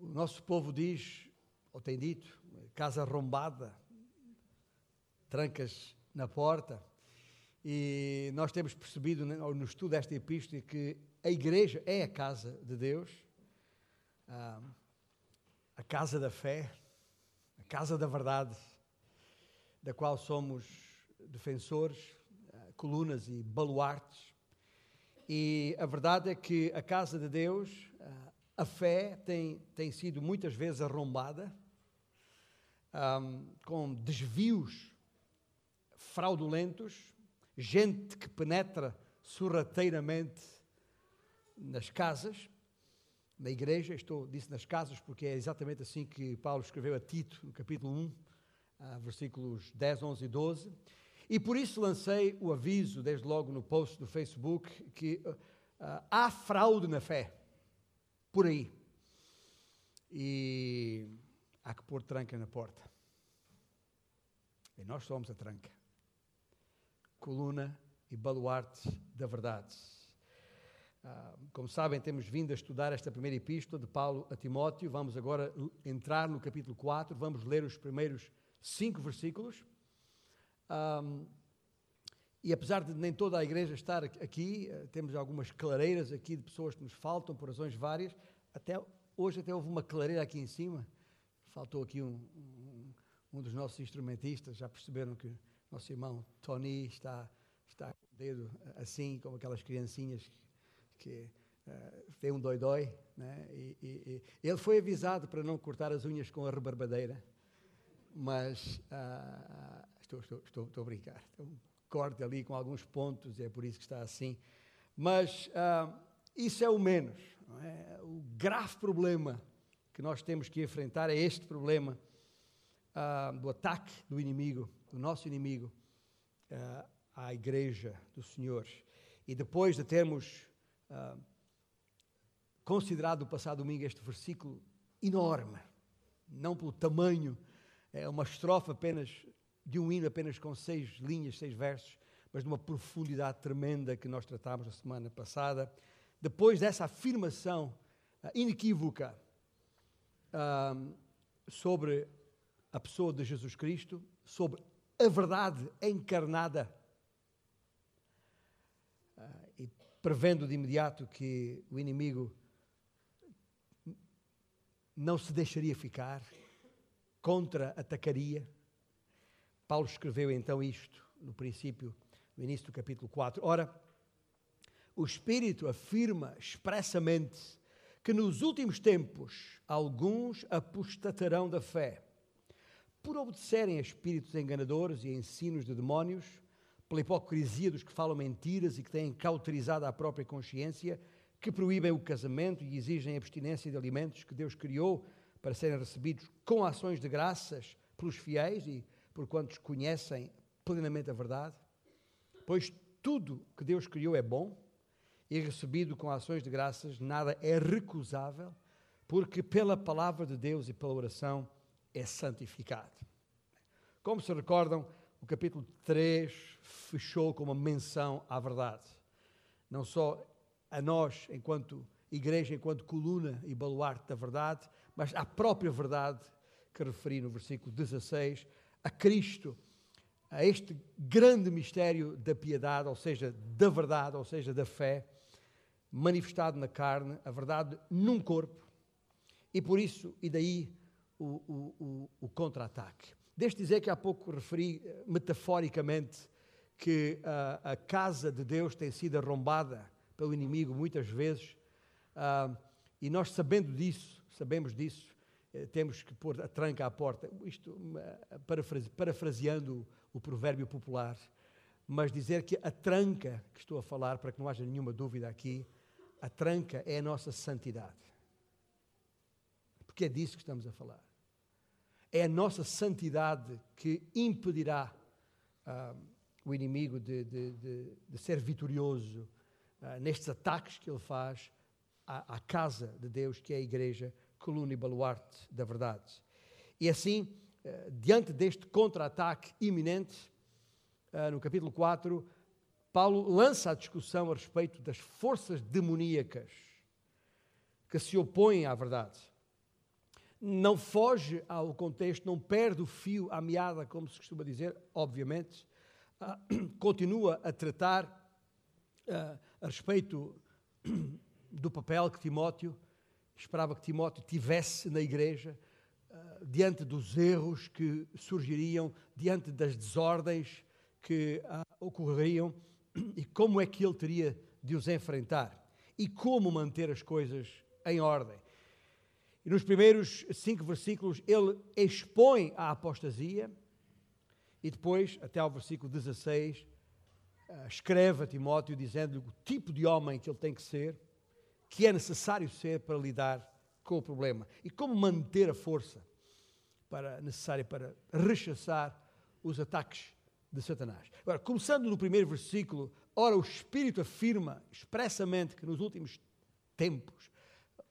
o nosso povo diz, ou tem dito, casa arrombada, trancas na porta. E nós temos percebido no estudo desta epístola que a igreja é a casa de Deus, a casa da fé, a casa da verdade, da qual somos defensores, colunas e baluartes. E a verdade é que a casa de Deus, a fé, tem, tem sido muitas vezes arrombada, um, com desvios fraudulentos, gente que penetra sorrateiramente nas casas, na igreja, estou, disse nas casas porque é exatamente assim que Paulo escreveu a Tito, no capítulo 1, ah, versículos 10, 11 e 12. E por isso lancei o aviso, desde logo no post do Facebook, que uh, há fraude na fé por aí. E há que pôr tranca na porta. E nós somos a tranca. Coluna e baluarte da verdade. Ah, como sabem, temos vindo a estudar esta primeira epístola de Paulo a Timóteo. Vamos agora entrar no capítulo 4. Vamos ler os primeiros cinco versículos. E apesar de nem toda a igreja estar aqui, eh, temos algumas clareiras aqui de pessoas que nos faltam por razões várias. Até hoje até houve uma clareira aqui em cima. Faltou aqui um, um, um dos nossos instrumentistas. Já perceberam que nosso irmão Tony está está com o dedo assim, como aquelas criancinhas que uh, tem um dói-dói. Né? E, e, e, ele foi avisado para não cortar as unhas com a rebarbadeira, mas uh, estou, estou, estou, estou a brincar. Então, corte ali com alguns pontos, e é por isso que está assim. Mas uh, isso é o menos. É? O grave problema que nós temos que enfrentar é este problema uh, do ataque do inimigo, do nosso inimigo, uh, à igreja do Senhor. E depois de termos considerado o passado domingo este versículo enorme, não pelo tamanho, é uma estrofe apenas de um hino apenas com seis linhas, seis versos, mas de uma profundidade tremenda que nós tratámos na semana passada. Depois dessa afirmação uh, inequívoca uh, sobre a pessoa de Jesus Cristo, sobre a verdade encarnada, uh, e prevendo de imediato que o inimigo não se deixaria ficar, contra-atacaria Paulo escreveu então isto no princípio, no início do capítulo 4. Ora, o Espírito afirma expressamente que nos últimos tempos alguns apostatarão da fé, por obedecerem a espíritos enganadores e ensinos de demónios, pela hipocrisia dos que falam mentiras e que têm cauterizado a própria consciência, que proíbem o casamento e exigem a abstinência de alimentos que Deus criou para serem recebidos com ações de graças pelos fiéis e por quantos conhecem plenamente a verdade, pois tudo que Deus criou é bom e recebido com ações de graças, nada é recusável, porque pela palavra de Deus e pela oração é santificado. Como se recordam, o capítulo 3 fechou com uma menção à verdade. Não só a nós, enquanto igreja, enquanto coluna e baluarte da verdade, mas à própria verdade que referi no versículo 16, a Cristo, a este grande mistério da piedade, ou seja, da verdade, ou seja, da fé, manifestado na carne, a verdade num corpo, e por isso, e daí o, o, o, o contra-ataque. Deixe dizer que há pouco referi eh, metaforicamente que a, a, casa de Deus tem sido arrombada pelo inimigo muitas vezes, uh, e nós sabendo disso, sabemos disso, temos que pôr a tranca à porta. Isto parafraseando o provérbio popular, mas dizer que a tranca que estou a falar, para que não haja nenhuma dúvida aqui, a tranca é a nossa santidade. Porque é disso que estamos a falar. É a nossa santidade que impedirá uh, o inimigo de, de, de, de ser vitorioso uh, nestes ataques que ele faz à, à casa de Deus, que é a igreja, coluna e baluarte da verdade. E assim, eh, diante deste contra-ataque iminente, eh, no capítulo 4, Paulo lança a discussão a respeito das forças demoníacas que se opõem à verdade. não foge ao contexto, não perde o fio à meada, como se costuma dizer, obviamente. Uh, continua a tratar uh, a respeito do papel que Timóteo esperava que Timóteo tivesse na igreja, uh, diante dos erros que surgiriam, diante das desordens que ocorreriam, e como é que ele teria de os enfrentar e como manter as coisas em ordem. E nos primeiros cinco versículos ele expõe a apostasia e depois, até ao versículo 16, eh, escreve a Timóteo dizendo-lhe o tipo de homem que ele tem que ser, que é necessário ser para lidar com o problema e como manter a força para, necessária para rechaçar os ataques de Satanás. Agora, começando no primeiro versículo, ora, o Espírito afirma expressamente que nos últimos tempos,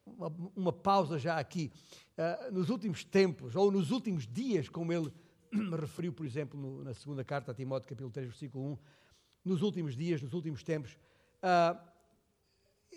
uma, uma pausa já aqui, uh, nos últimos tempos, ou nos últimos dias, como ele referiu, por exemplo, no, na segunda carta a Timóteo, capítulo 3, versículo 1, nos últimos dias, nos últimos tempos, uh,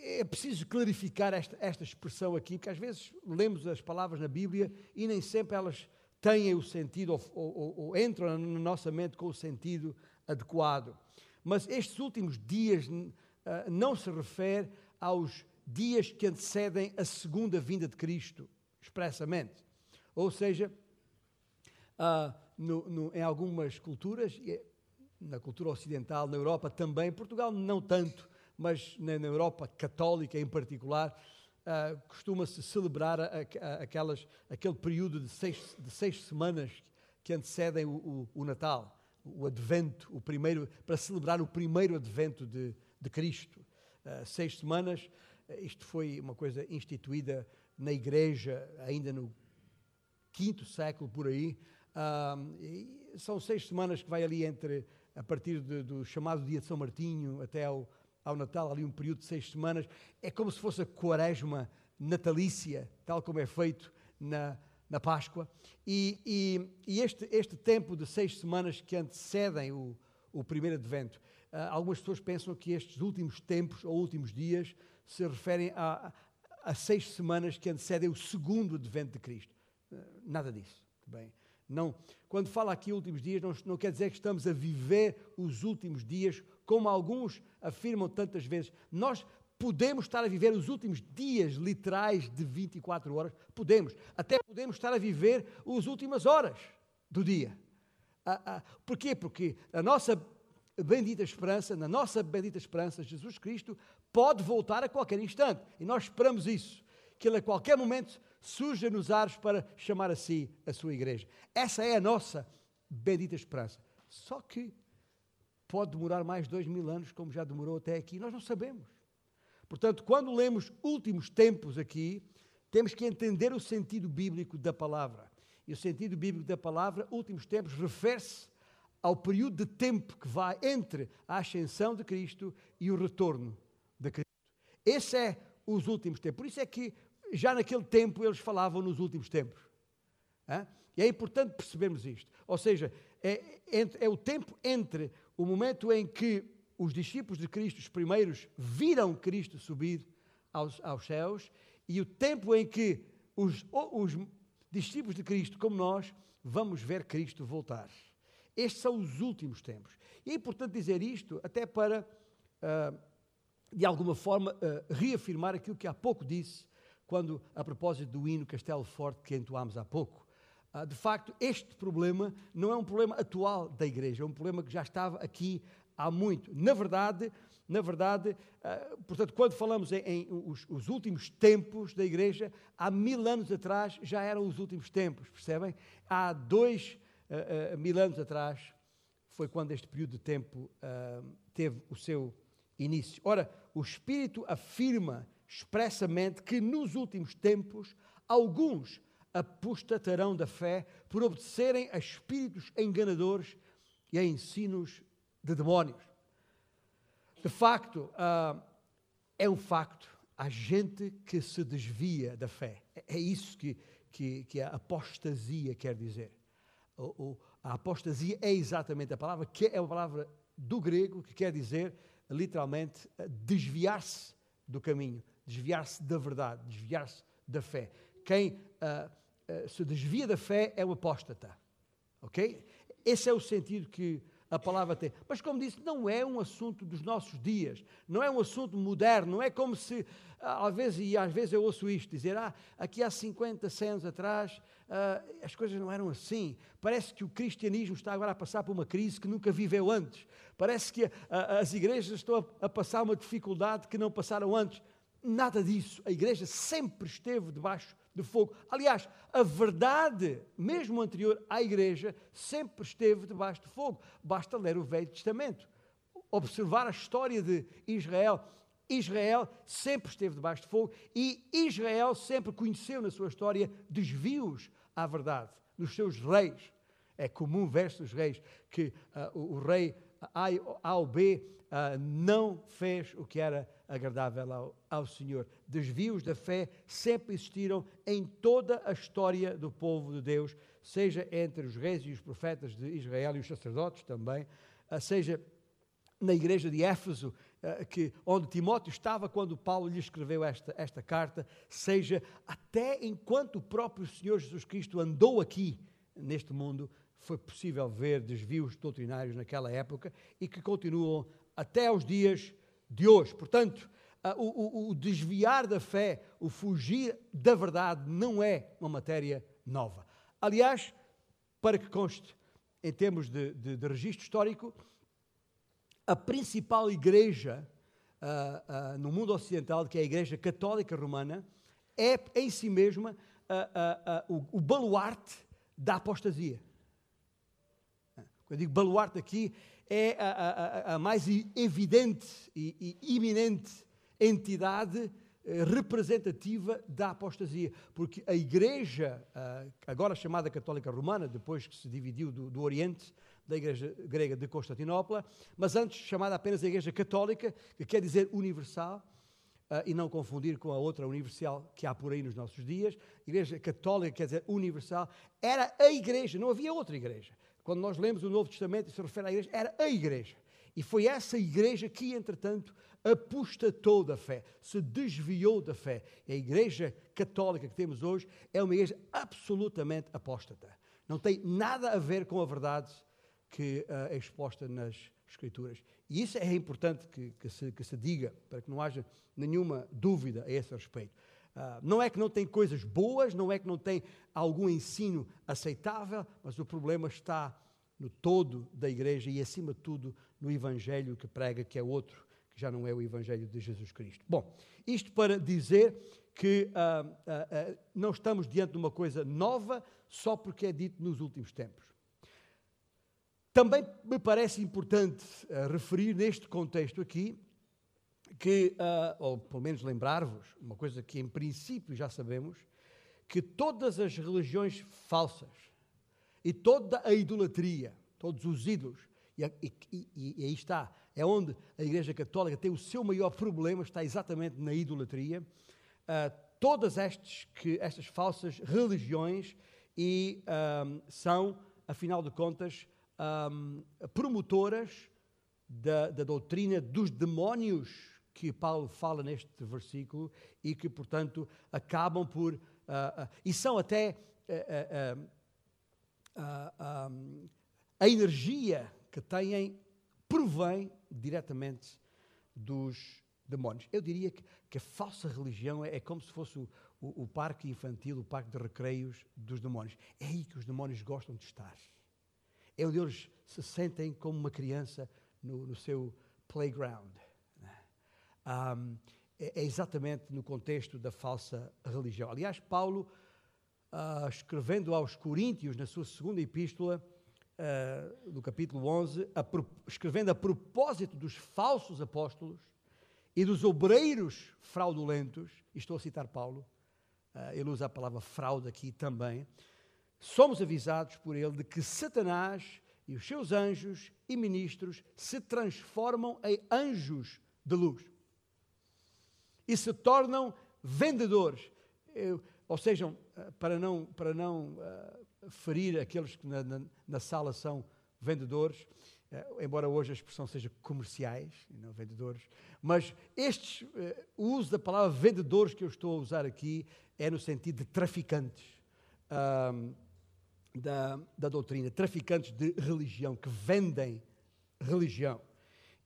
é preciso clarificar esta, esta expressão aqui, porque às vezes lemos as palavras na Bíblia e nem sempre elas têm o sentido ou, ou, ou, entram na nossa mente com o sentido adequado. Mas estes últimos dias uh, não se refere aos dias que antecedem a segunda vinda de Cristo, expressamente. Ou seja, uh, no, no, em algumas culturas, na cultura ocidental, na Europa também, Portugal não tanto, mas na, Europa católica em particular, uh, costuma-se celebrar a, a, aquelas, aquele período de seis, de seis semanas que antecedem o, o, o, Natal, o Advento, o primeiro, para celebrar o primeiro Advento de, de Cristo. Uh, seis semanas, uh, isto foi uma coisa instituída na Igreja ainda no quinto século por aí. são seis semanas que vai ali entre a partir de, do chamado dia de São Martinho até ao ao Natal, ali um período de seis semanas, é como se fosse a quaresma natalícia, tal como é feito na, na Páscoa. E, e, e este, este tempo de seis semanas que antecedem o, o primeiro advento, uh, algumas pessoas pensam que estes últimos tempos ou últimos dias se referem a, a, seis semanas que antecedem o segundo advento de Cristo. Uh, nada disso. Bem, não, quando fala aqui últimos dias, não, não quer dizer que estamos a viver os últimos dias como alguns afirmam tantas vezes, nós podemos estar a viver os últimos dias literais de 24 horas, podemos, até podemos estar a viver as últimas horas do dia. Ah, ah, porquê? Porque a nossa bendita esperança, na nossa bendita esperança, Jesus Cristo pode voltar a qualquer instante. E nós esperamos isso, que Ele a qualquer momento surja nos ares para chamar a si a sua igreja. Essa é a nossa bendita esperança. Só que pode demorar mais dois mil anos, como já demorou até aqui, nós não sabemos. Portanto, quando lemos últimos tempos aqui, temos que entender o sentido bíblico da palavra. E o sentido bíblico da palavra, últimos tempos, refere-se ao período de tempo que vai entre a ascensão de Cristo e o retorno de Cristo. Esse é os últimos tempos. Por isso é que já naquele tempo eles falavam nos últimos tempos. E é importante percebermos isto. Ou seja, é, é, é o tempo entre o momento em que os discípulos de Cristo, os primeiros, viram Cristo subir aos, aos céus, e o tempo em que os, os discípulos de Cristo, como nós, vamos ver Cristo voltar. Estes são os últimos tempos. E é importante dizer isto até para, uh, de alguma forma, uh, reafirmar aquilo que há pouco disse, quando, a propósito do hino Castelo Forte que entoámos há pouco. Ah, de facto, este problema não é um problema atual da Igreja, é um problema que já estava aqui há muito. Na verdade, na verdade, ah, portanto, quando falamos em, em os, os, últimos tempos da Igreja, há mil anos atrás já eram os últimos tempos, percebem? Há dois uh, uh, mil anos atrás foi quando este período de tempo uh, teve o seu início. Ora, o Espírito afirma expressamente que nos últimos tempos alguns apostatarão da fé por obedecerem a espíritos enganadores e a ensinos de demónios. De facto, uh, é um facto, há gente que se desvia da fé. É isso que, que, que a apostasia quer dizer. O, o, a apostasia é exatamente a palavra, que é uma palavra do grego que quer dizer, literalmente, desviar-se do caminho, desviar-se da verdade, desviar-se da fé. Quem uh, se desvia da fé é o apóstata. Ok? Esse é o sentido que a palavra tem. Mas, como disse, não é um assunto dos nossos dias, não é um assunto moderno, não é como se, ah, às vezes, e às vezes eu ouço isto, dizer, ah, aqui há 50, 100 anos atrás, uh, as coisas não eram assim. Parece que o cristianismo está agora a passar por uma crise que nunca viveu antes. Parece que as igrejas estão a, a passar uma dificuldade que não passaram antes. Nada disso. A igreja sempre esteve debaixo de fogo. Aliás, a verdade, mesmo anterior à igreja, sempre esteve debaixo de fogo. Basta ler o Velho Testamento, observar a história de Israel. Israel sempre esteve debaixo de fogo e Israel sempre conheceu na sua história desvios à verdade, nos seus reis. É comum ver os reis que uh, o, o, rei A, ou B uh, não fez o que era agradável ao, ao Senhor. Desvios da fé sempre existiram em toda a história do povo de Deus, seja entre os reis e os profetas de Israel e os sacerdotes também, uh, seja na igreja de Éfeso, uh, que, onde Timóteo estava quando Paulo lhe escreveu esta, esta carta, seja até enquanto o próprio Senhor Jesus Cristo andou aqui neste mundo, foi possível ver desvios doutrinários naquela época e que continuam até aos dias de hoje. Portanto, o, o, o, desviar da fé, o fugir da verdade, não é uma matéria nova. Aliás, para que conste, em termos de, de, de registro histórico, a principal igreja uh, uh, no mundo ocidental, que é a Igreja Católica Romana, é em si mesma uh, o, o baluarte da apostasia. Eu digo baluarte aqui, é a, a, a mais evidente e, e iminente entidade eh, representativa da apostasia, porque a Igreja, agora chamada Católica Romana, depois que se dividiu do, do Oriente, da Igreja Grega de Constantinopla, mas antes chamada apenas a Igreja Católica, que quer dizer universal, e não confundir com a outra universal que há por aí nos nossos dias. Igreja Católica quer dizer universal, era a Igreja, não havia outra Igreja. Quando nós lemos o Novo Testamento e se refere à igreja, era a igreja. E foi essa igreja que, entretanto, apostatou da fé, se desviou da fé. A igreja católica que temos hoje é uma igreja absolutamente apóstata. Não tem nada a ver com a verdade que uh, é exposta nas Escrituras. E isso é importante que, que, se, que se diga, para que não haja nenhuma dúvida a esse respeito. Uh, não é que não tem coisas boas, não é que não tem algum ensino aceitável, mas o problema está no todo da igreja e, acima de tudo, no Evangelho que prega, que é outro, que já não é o Evangelho de Jesus Cristo. Bom, isto para dizer que uh, uh, não estamos diante de uma coisa nova só porque é dito nos últimos tempos. Também me parece importante referir neste contexto aqui que, uh, ou pelo menos lembrar-vos, uma coisa que em princípio já sabemos, que todas as religiões falsas e toda a idolatria, todos os ídolos, e, e, e, e aí está, é onde a Igreja Católica tem o seu maior problema, está exatamente na idolatria. Uh, todas estas, que, estas falsas religiões e um, são, afinal de contas, promotoras da, da doutrina dos demónios que Paulo fala neste versículo e que, portanto, acabam por. Uh, uh, e são até. Uh, a energia que têm provém diretamente dos demónios. Eu diria que, que a falsa religião é, é como se fosse o, o, o, parque infantil, o parque de recreios dos demónios. É aí que os demónios gostam de estar. É onde eles se sentem como uma criança no, no seu playground um, é, é, exatamente no contexto da falsa religião. Aliás, Paulo, uh, escrevendo aos Coríntios, na sua segunda epístola, uh, no capítulo 11, a escrevendo a propósito dos falsos apóstolos e dos obreiros fraudulentos, e estou a citar Paulo, uh, ele usa a palavra fraude aqui também, somos avisados por ele de que Satanás e os seus anjos e ministros se transformam em anjos de luz e se tornam vendedores. Eu, ou seja, eh, para não, para não uh, ferir aqueles que na, na, na, sala são vendedores, uh, embora hoje a expressão seja comerciais e não vendedores, mas estes, uh, o uso da palavra vendedores que eu estou a usar aqui é no sentido de traficantes. da, da doutrina, traficantes de religião, que vendem religião.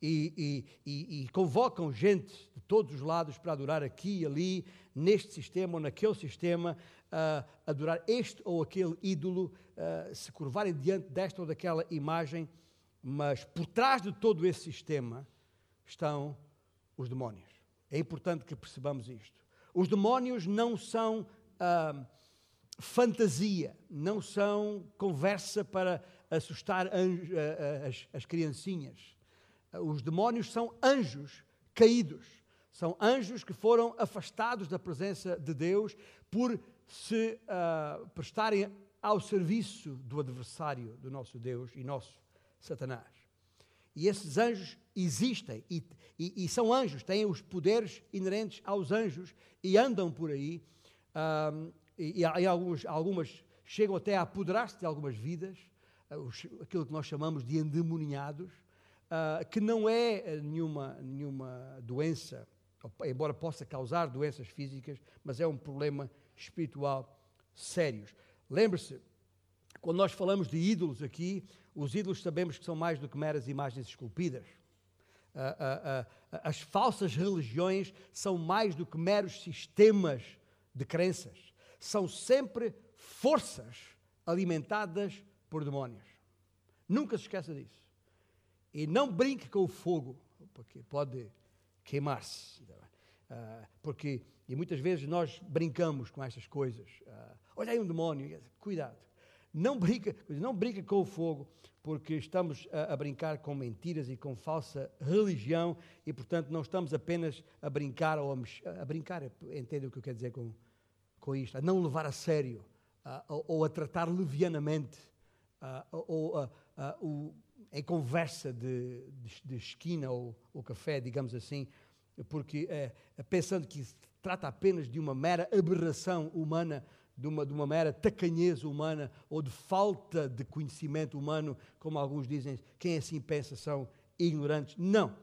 E, e, e, convocam gente de todos os lados para adorar aqui e ali, neste sistema ou naquele sistema, uh, adorar este ou aquele ídolo, uh, se curvarem diante desta ou daquela imagem, mas por trás de todo esse sistema estão os demónios. É importante que percebamos isto. Os demónios não são uh, fantasia, não são conversa para assustar anjo, as, as criancinhas. Os demónios são anjos caídos. São anjos que foram afastados da presença de Deus por se uh, prestarem ao serviço do adversário do nosso Deus e nosso Satanás. E esses anjos existem e, e, e são anjos, têm os poderes inerentes aos anjos e andam por aí. Um, e, e alguns, algumas chegam até a apoderar-se de algumas vidas, uh, os, aquilo que nós chamamos de endemoniados, uh, que não é nenhuma, nenhuma doença, embora possa causar doenças físicas, mas é um problema espiritual sério. Lembre-se, quando nós falamos de ídolos aqui, os ídolos sabemos que são mais do que meras imagens esculpidas. Uh, uh, as falsas religiões são mais do que meros sistemas de crenças. São sempre forças alimentadas por demónios. Nunca se esqueça disso. E não brinque com o fogo, porque pode queimar-se. porque, e muitas vezes nós brincamos com estas coisas. olha aí um demónio, cuidado. Não brinca, não brinca com o fogo, porque estamos a, a, brincar com mentiras e com falsa religião e, portanto, não estamos apenas a brincar ou a, a brincar, entende o que eu quero dizer com, com isto, a não levar a sério uh, ou, ou, a tratar levianamente uh, ou uh, em conversa de, de, de esquina ou, ou, café, digamos assim, porque eh, pensando que se trata apenas de uma mera aberração humana, de uma, de uma mera tacanheza humana ou de falta de conhecimento humano, como alguns dizem, quem assim pensa são ignorantes. Não.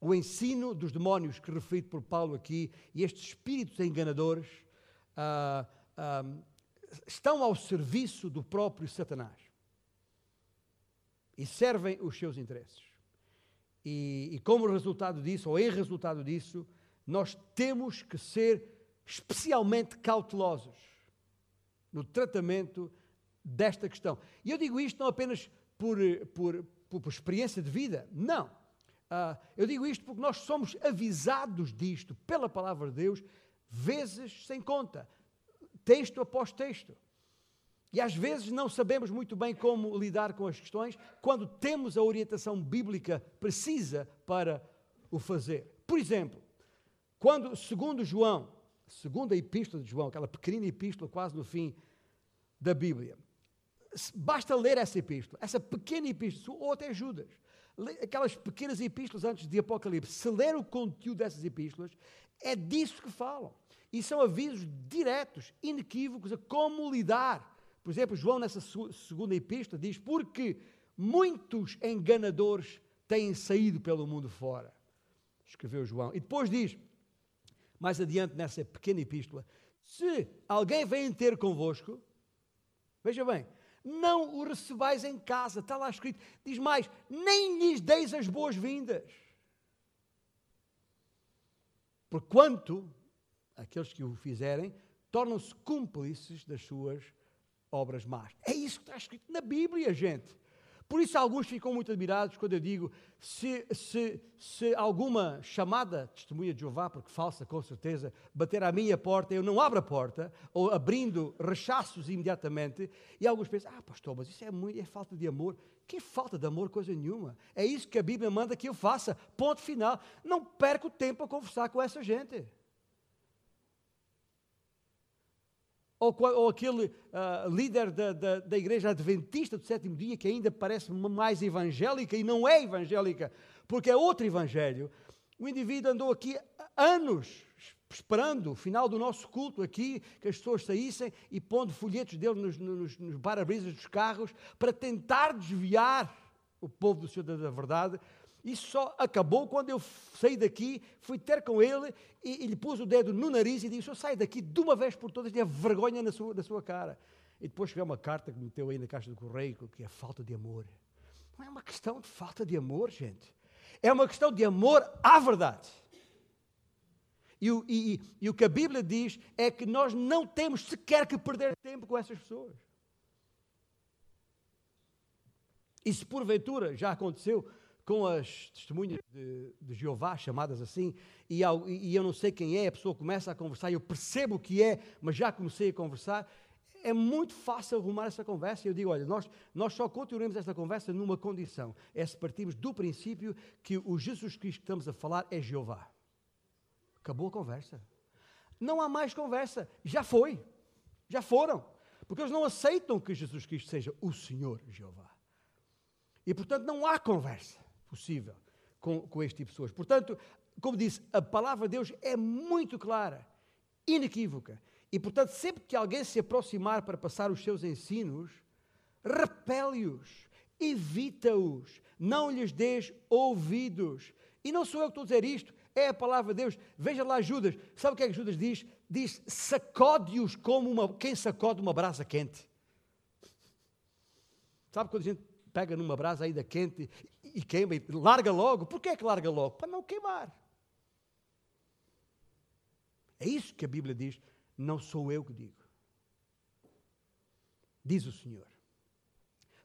O ensino dos demónios que referido por Paulo aqui e estes espíritos enganadores ah, ah, estão ao serviço do próprio Satanás e servem os seus interesses. E, e como resultado disso, ou em resultado disso, nós temos que ser especialmente cautelosos no tratamento desta questão. E eu digo isto não apenas por, por, por, por experiência de vida, não. Uh, eu digo isto porque nós somos avisados disto pela palavra de Deus, vezes sem conta, texto após texto. E às vezes não sabemos muito bem como lidar com as questões quando temos a orientação bíblica precisa para o fazer. Por exemplo, quando, segundo João, segunda epístola de João, aquela pequenina epístola quase no fim da Bíblia. Basta ler essa epístola, essa pequena epístola, ou até Judas, aquelas pequenas epístolas antes de Apocalipse. Se ler o conteúdo dessas epístolas, é disso que falam. E são avisos diretos, inequívocos a como lidar. Por exemplo, João, nessa segunda epístola, diz: Porque muitos enganadores têm saído pelo mundo fora. Escreveu João. E depois diz: mais adiante nessa pequena epístola: Se alguém vem ter convosco, veja bem, não o recebais em casa, está lá escrito. Diz mais: nem lhes deis as boas-vindas. Porquanto aqueles que o fizerem tornam-se cúmplices das suas obras más. É isso que está escrito na Bíblia, gente. Por isso, alguns ficam muito admirados quando eu digo: se, se, se alguma chamada testemunha de Jeová, porque falsa com certeza, bater à minha porta, eu não abro a porta, ou abrindo, rechaços imediatamente, e alguns pensam: ah, pastor, mas isso é, muito, é falta de amor. Que falta de amor, coisa nenhuma. É isso que a Bíblia manda que eu faça. Ponto final. Não perco tempo a conversar com essa gente. Ou, ou aquele uh, líder da, da, da, igreja adventista do sétimo dia que ainda parece mais evangélica e não é evangélica, porque é outro evangelho. O indivíduo andou aqui anos esperando o final do nosso culto aqui, que as pessoas saíssem e pondo folhetos dele nos, nos, nos para-brisas dos carros para tentar desviar o povo do Senhor da verdade isso só acabou quando eu saí daqui, fui ter com ele e, e lhe pus o dedo no nariz e disse: Só sai daqui de uma vez por todas, tenha vergonha na sua, na sua cara. e depois chegar uma carta que meteu aí na caixa do correio que é falta de amor. Não é uma questão de falta de amor, gente. É uma questão de amor à verdade. E o, e, e o que a Bíblia diz é que nós não temos sequer que perder tempo com essas pessoas. E se porventura já aconteceu com as testemunhas de, de Jeová, chamadas assim, e, ao, e, eu não sei quem é, a pessoa começa a conversar, eu percebo o que é, mas já comecei a conversar, é muito fácil arrumar essa conversa. Eu digo: olha, nós, nós só continuaremos esta conversa numa condição: é se partirmos do princípio que o Jesus Cristo que estamos a falar é Jeová. Acabou a conversa. Não há mais conversa. Já foi. Já foram. Porque eles não aceitam que Jesus Cristo seja o Senhor Jeová. E, portanto, não há conversa possível com, com este tipo de pessoas. Portanto, como disse, a palavra de Deus é muito clara, inequívoca. E, portanto, sempre que alguém se aproximar para passar os seus ensinos, repele-os, evita-os, não lhes dês ouvidos. E não sou eu que estou a dizer isto, é a palavra de Deus. Veja lá Judas. Sabe o que é que Judas diz? Diz: sacode-os como uma, quem sacode uma brasa quente. Sabe quando a gente pega numa brasa ainda quente e queima e larga logo? Por que é que larga logo? Para não queimar. É isso que a Bíblia diz. Não sou eu que digo. Diz o Senhor.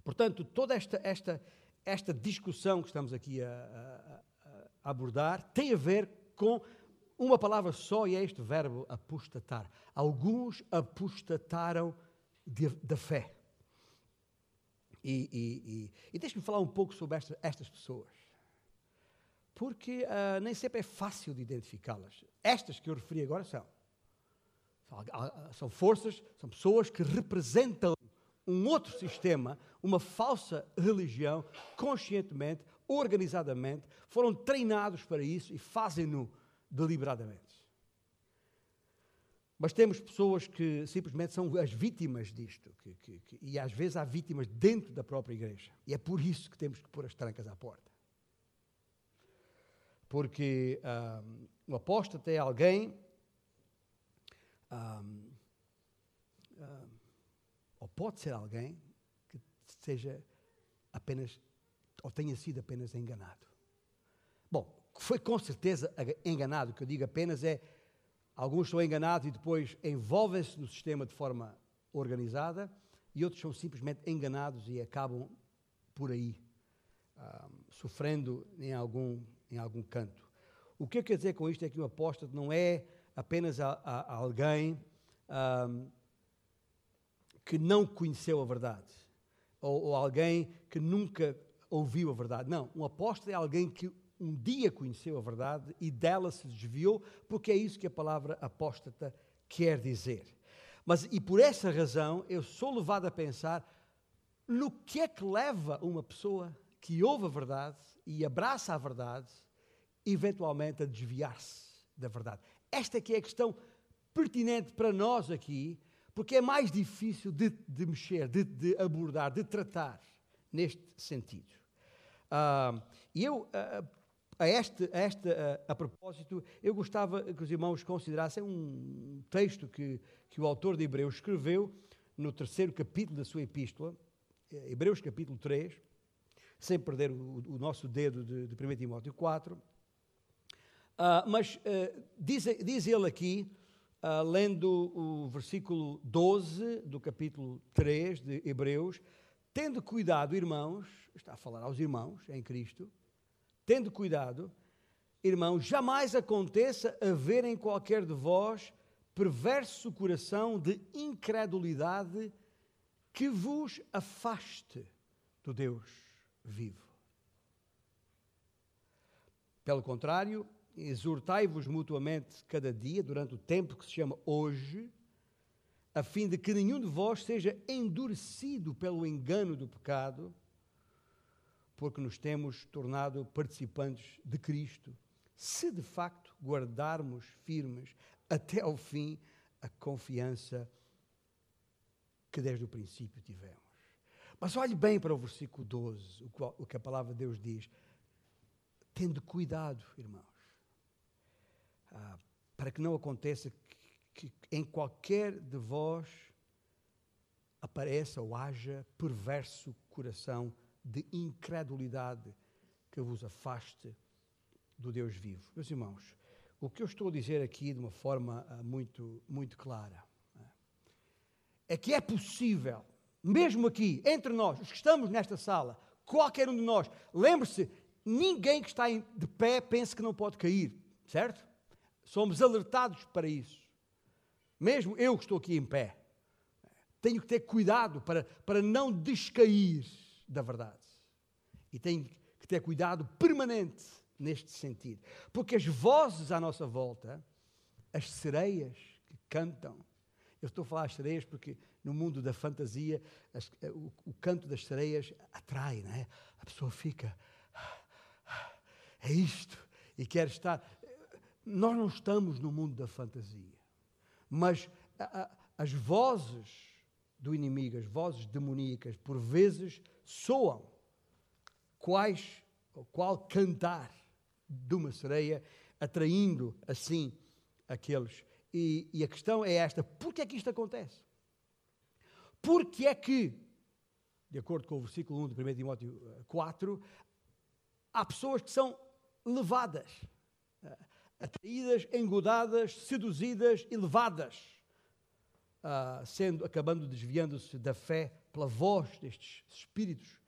Portanto, toda esta, esta, esta discussão que estamos aqui a, a, abordar tem a ver com uma palavra só e é este verbo apostatar. Alguns apostataram da fé. E, e, e, e deixe-me falar um pouco sobre esta, estas pessoas. Porque uh, nem sempre é fácil de identificá-las. Estas que eu referi agora são. São forças, são pessoas que representam um outro sistema, uma falsa religião, conscientemente organizadamente, foram treinados para isso e fazem-no deliberadamente. Mas temos pessoas que simplesmente são as vítimas disto, que, que, que, e às vezes há vítimas dentro da própria igreja. E é por isso que temos que pôr as trancas à porta. Porque um, o apóstolo é alguém, um, um, ou pode ser alguém, que seja apenas ou tenha sido apenas enganado. Bom, foi com certeza enganado, o que eu digo apenas é, alguns são enganados e depois envolvem-se no sistema de forma organizada, e outros são simplesmente enganados e acabam por aí, ah, sofrendo em algum, em algum canto. O que eu quero dizer com isto é que um apóstolo não é apenas a, a, a alguém ah, que não conheceu a verdade, ou, ou alguém que nunca ouviu a verdade. Não, um apóstolo é alguém que um dia conheceu a verdade e dela se desviou, porque é isso que a palavra apóstata quer dizer. Mas, e por essa razão, eu sou levado a pensar no que é que leva uma pessoa que ouve a verdade e abraça a verdade, eventualmente a desviar-se da verdade. Esta que é a questão pertinente para nós aqui, porque é mais difícil de, de mexer, de, de abordar, de tratar neste sentido. Uh, e eu, uh, a, este, a, este, uh, a propósito, eu gostava que os irmãos considerassem um texto que, que o autor de Hebreus escreveu no terceiro capítulo da sua epístola, eh, Hebreus capítulo 3, sem perder o, o nosso dedo de, de 1 Timóteo 4. mas diz, diz ele aqui, lendo o versículo 12 do capítulo 3 de Hebreus, Tendo cuidado, irmãos, está a falar aos irmãos em Cristo, tendo cuidado, irmãos, jamais aconteça haver em qualquer de vós perverso coração de incredulidade que vos afaste do Deus vivo. Pelo contrário, exortai-vos mutuamente cada dia, durante o tempo que se chama hoje, a fim de que nenhum de vós seja endurecido pelo engano do pecado, porque nos temos tornado participantes de Cristo, se de facto guardarmos firmes até ao fim a confiança que desde o princípio tivemos. Mas olhe bem para o versículo 12, o que a palavra de Deus diz. Tendo cuidado, irmãos, ah, para que não aconteça que em qualquer de vós apareça ou haja perverso coração de incredulidade que vos afaste do Deus vivo. Meus irmãos, o que eu estou a dizer aqui de uma forma uh, muito, muito clara uh, é que é possível, mesmo aqui, entre nós, os que estamos nesta sala, qualquer um de nós, lembre-se, ninguém que está de pé pensa que não pode cair, certo? Somos alertados para isso. Mesmo eu que estou aqui em pé, tenho que ter cuidado para, para não descair da verdade. E tenho que ter cuidado permanente neste sentido. Porque as vozes à nossa volta, as sereias que cantam, eu estou a falar as sereias porque no mundo da fantasia as, o, o, canto das sereias atrai, não é? A pessoa fica, é isto, e quer estar. Nós não estamos no mundo da fantasia, mas a, a, as vozes do inimigo, as vozes demoníacas, por vezes soam quais, qual cantar de uma sereia, atraindo assim aqueles. E, e a questão é esta: por que é que isto acontece? Porque é que, de acordo com o versículo 1 de 1 Timóteo 4, há pessoas que são levadas, eh, atraídas, engodadas, seduzidas e levadas, uh, sendo, acabando desviando-se da fé pela voz destes espíritos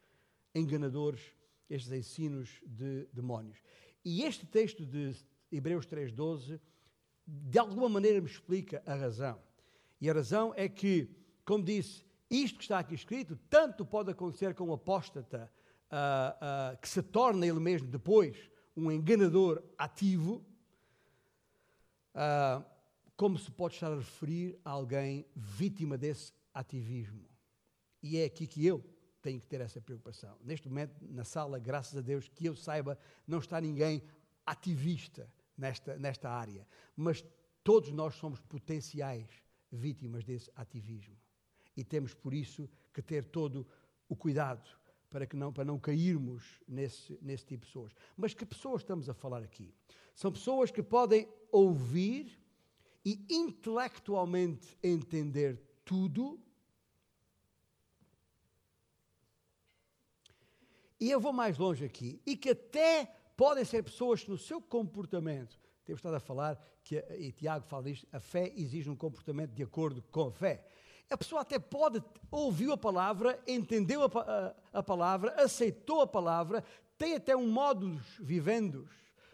enganadores, estes ensinos de demónios. E este texto de Hebreus 3,12, de alguma maneira me explica a razão. E a razão é que, como disse, isto que está aqui escrito, tanto pode acontecer com o apóstata, uh, uh, que se torna ele mesmo depois um enganador ativo, uh, como se pode estar a referir a alguém vítima desse ativismo. E é aqui que eu tenho que ter essa preocupação. Neste momento, na sala, graças a Deus, que eu saiba, não está ninguém ativista nesta, nesta área. Mas todos nós somos potenciais vítimas desse ativismo. E temos, por isso, que ter todo o cuidado para, que não, para não cairmos nesse, nesse tipo de pessoas. Mas que pessoas estamos a falar aqui? São pessoas que podem ouvir e intelectualmente entender tudo, E eu vou mais longe aqui, e que até podem ser pessoas que no seu comportamento, temos estado a falar, que, e Tiago fala isto, a fé exige um comportamento de acordo com a fé. A pessoa até pode, ouviu a palavra, entendeu a, a, a palavra, aceitou a palavra, tem até um modo vivendo,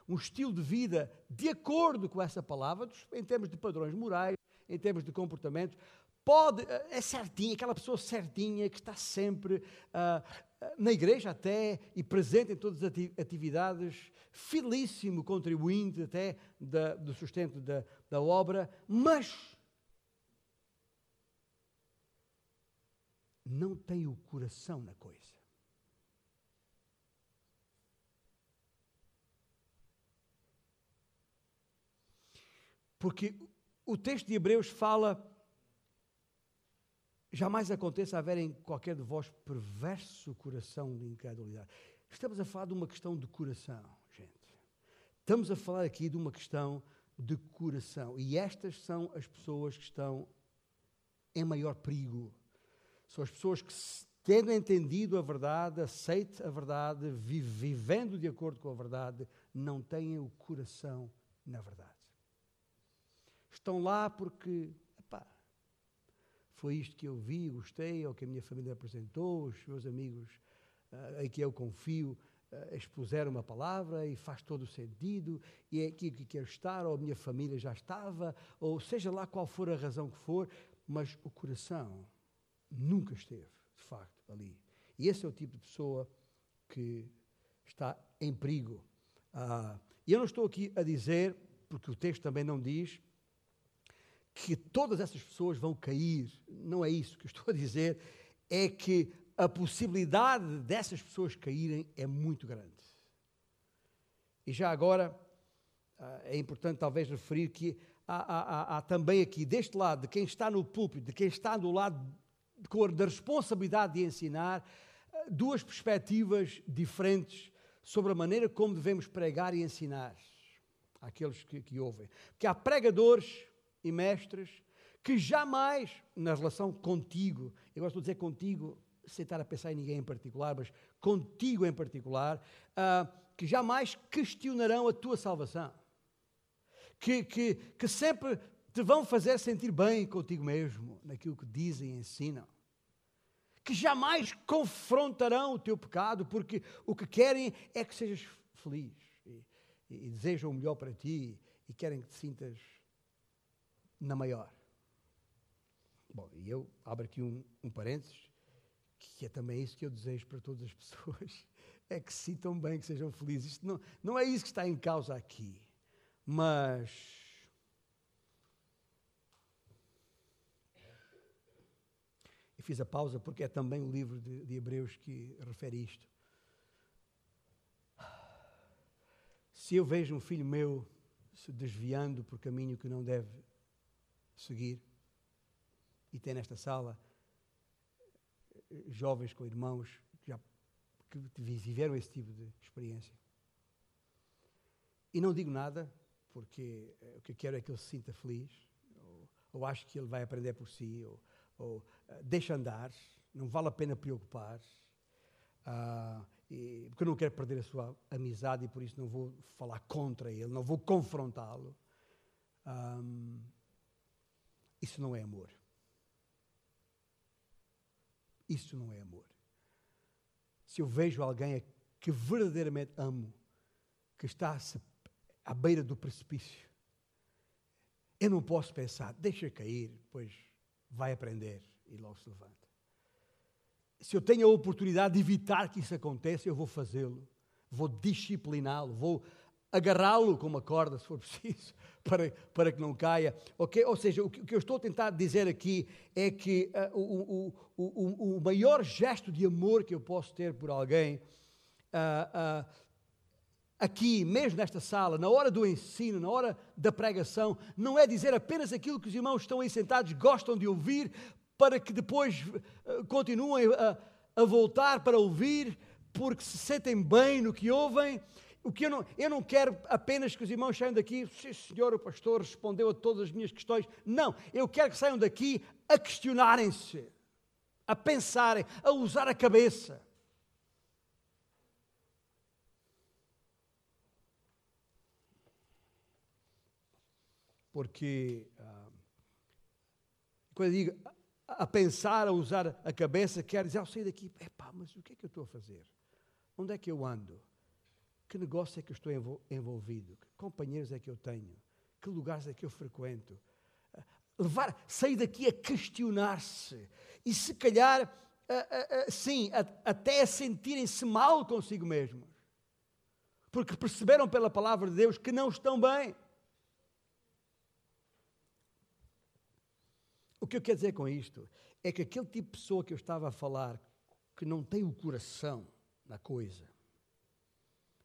um estilo de vida de acordo com essa palavra, em termos de padrões morais, em termos de comportamentos, pode, é certinha, aquela pessoa certinha que está sempre uh, na igreja até e presente em todas as atividades, fidelíssimo contribuinte até da, do sustento da, da obra, mas não tem o coração na coisa. Porque o texto de Hebreus fala jamais aconteça haver em qualquer de vós perverso coração de incredulidade. Estamos a falar de uma questão de coração, gente. Estamos a falar aqui de uma questão de coração. E estas são as pessoas que estão em maior perigo. São as pessoas que, tendo entendido a verdade, aceitam a verdade, vivendo de acordo com a verdade, não têm o coração na verdade. Estão lá porque foi isto que eu vi, gostei, ou que a minha família apresentou, os meus amigos uh, em que eu confio uh, expuseram uma palavra e faz todo o sentido, e é aqui que quero estar, ou a minha família já estava, ou seja lá qual for a razão que for, mas o coração nunca esteve, de facto, ali. E esse é o tipo de pessoa que está em perigo. Uh, e eu não estou aqui a dizer, porque o texto também não diz, que todas essas pessoas vão cair. Não é isso que eu estou a dizer, é que a possibilidade dessas pessoas caírem é muito grande. E já agora, ah, é importante talvez referir que há, há, há, também aqui, deste lado, de quem está no púlpito, de quem está do lado da responsabilidade de ensinar, ah, duas perspectivas diferentes sobre a maneira como devemos pregar e ensinar àqueles que, que ouvem. Porque há pregadores e mestres que jamais, na relação contigo, eu gosto de dizer contigo, sem estar a pensar em ninguém em particular, mas contigo em particular, uh, que jamais questionarão a tua salvação. Que, que, que sempre te vão fazer sentir bem contigo mesmo, naquilo que dizem e ensinam. Que jamais confrontarão o teu pecado, porque o que querem é que sejas feliz e, e desejam o melhor para ti e querem que te sintas na maior. Bom, e eu abro aqui um, um parênteses, que é também isso que eu desejo para todas as pessoas, é que se sintam bem, que sejam felizes. Isto não, não é isso que está em causa aqui, mas Eu fiz a pausa porque é também o livro de, de Hebreus que refere isto. Se eu vejo um filho meu se desviando por caminho que não deve seguir, e tem nesta sala eh, jovens com irmãos que já que viveram esse tipo de experiência. E não digo nada, porque eh, o que quero é que ele se sinta feliz, ou, ou acho que ele vai aprender por si, ou, ou uh, deixa andar, não vale a pena preocupar, uh, e, porque eu não quero perder a sua amizade e por isso não vou falar contra ele, não vou confrontá-lo. Isso não é amor. Isso não é amor. Se eu vejo alguém que verdadeiramente amo, que está à beira do precipício, eu não posso pensar, deixa cair, pois vai aprender e logo se levanta. Se eu tenho a oportunidade de evitar que isso aconteça, eu vou fazê-lo. Vou discipliná-lo, vou agarrá-lo com uma corda, se for preciso, para, para que não caia. Okay? Ou seja, o que, o que eu estou a tentar dizer aqui é que uh, o, o, o, maior gesto de amor que eu posso ter por alguém uh, uh, aqui, mesmo nesta sala, na hora do ensino, na hora da pregação, não é dizer apenas aquilo que os irmãos estão aí sentados gostam de ouvir, para que depois uh, continuem a, a, voltar para ouvir, porque se sentem bem no que ouvem. O que eu não, eu não quero apenas que os irmãos saiam daqui, sim senhor, o pastor respondeu a todas as minhas questões. Não, eu quero que saiam daqui a questionarem-se, a pensarem, a usar a cabeça. porque ah, quando eu digo a, pensar, a usar a cabeça, quer dizer, ao sair daqui, epá, mas o que é que eu estou a fazer? Onde é que eu ando? Que negócio é que eu estou envolvido? Que companheiros é que eu tenho? Que lugares é que eu frequento? Ah, levar, sair daqui a questionar-se e se calhar, uh, uh, sim, até a sentirem-se mal consigo mesmos, porque perceberam pela palavra de Deus que não estão bem. O que eu quero dizer com isto é que aquele tipo de pessoa que eu estava a falar, que não tem o coração na coisa,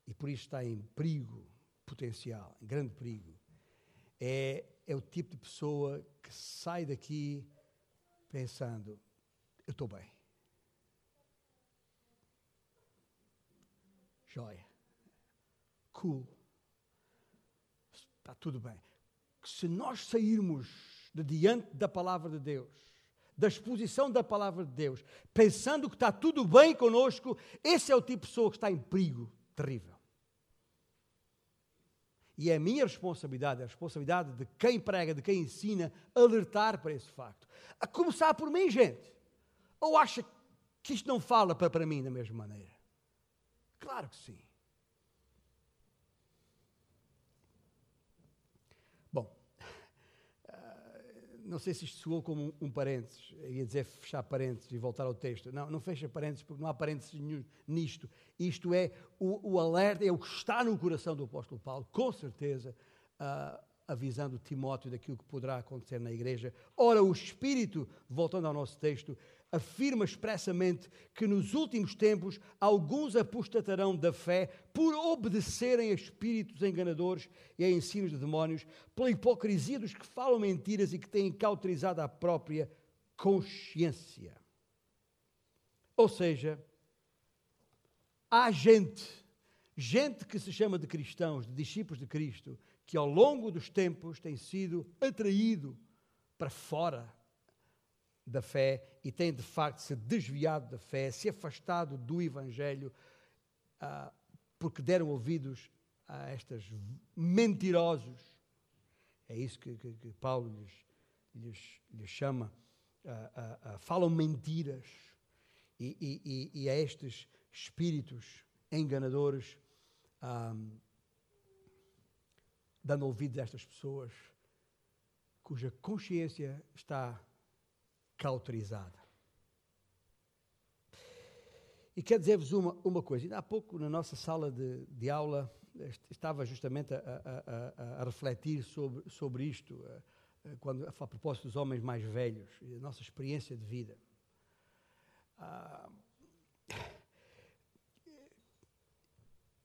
e por isso está em perigo potencial, em grande perigo, é, é o tipo de pessoa que sai daqui pensando: eu estou bem. Joia. Cool. Está tudo bem. Se nós sairmos de diante da palavra de Deus, da exposição da palavra de Deus, pensando que está tudo bem conosco, esse é o tipo de pessoa que está em perigo terrível. E é a minha responsabilidade, é a responsabilidade de quem prega, de quem ensina, alertar para esse facto. A começar por mim, gente. Ou acha que isto não fala para, para mim da mesma maneira? Claro que sim. Não sei se isto soou como um, parênteses, ia dizer fechar parênteses e voltar ao texto. Não, não fecha parênteses porque não há parênteses nenhum nisto. Isto é o, o, alerta, é o que está no coração do apóstolo Paulo, com certeza, uh, avisando Timóteo daquilo que poderá acontecer na igreja. Ora, o Espírito, voltando ao nosso texto, afirma expressamente que nos últimos tempos alguns apostatarão da fé por obedecerem a espíritos enganadores e a ensinos de demónios, pela hipocrisia dos que falam mentiras e que têm cauterizado a própria consciência. Ou seja, há gente, gente que se chama de cristãos, de discípulos de Cristo, que ao longo dos tempos tem sido atraído para fora da fé e têm de facto se desviado da fé, se afastado do Evangelho, ah, porque deram ouvidos a estes mentirosos. É isso que, que, que Paulo lhes, lhes, lhes chama. Ah, ah falam mentiras. E, e, e, a estes espíritos enganadores, dando ouvidos a estas pessoas cuja consciência está cauterizada. E quero dizer-vos uma, uma coisa. Ainda há pouco, na nossa sala de, de aula, estava justamente a, a, a, a refletir sobre, sobre isto, quando, a propósito dos homens mais velhos e da nossa experiência de vida. Ah,